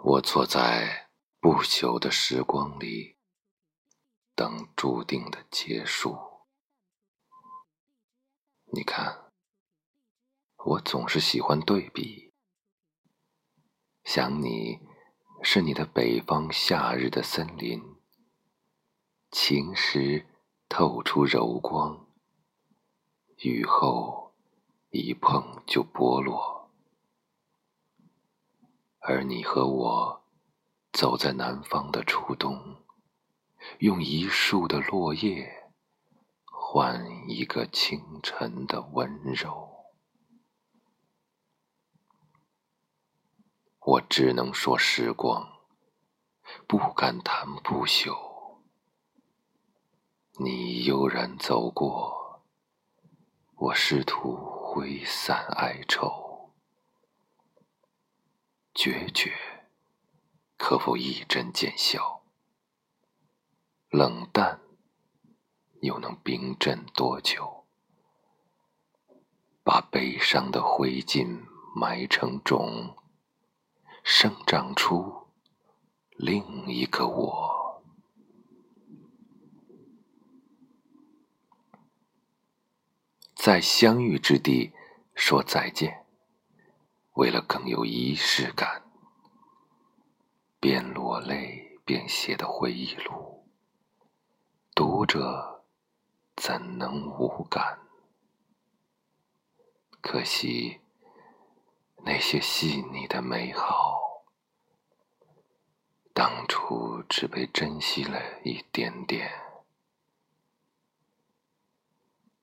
我坐在不朽的时光里，等注定的结束。你看，我总是喜欢对比。想你，是你的北方夏日的森林，晴时透出柔光，雨后一碰就剥落。而你和我，走在南方的初冬，用一树的落叶，换一个清晨的温柔。我只能说时光，不敢谈不朽。你悠然走过，我试图挥散哀愁。决绝，可否一针见效？冷淡，又能冰镇多久？把悲伤的灰烬埋成种，生长出另一个我。在相遇之地说再见。为了更有仪式感，边落泪边写的回忆录，读者怎能无感？可惜那些细腻的美好，当初只被珍惜了一点点，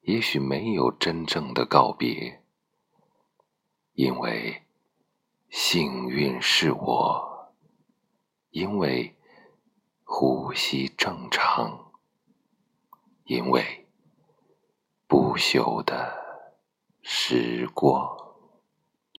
也许没有真正的告别，因为。幸运是我，因为呼吸正常，因为不朽的时光。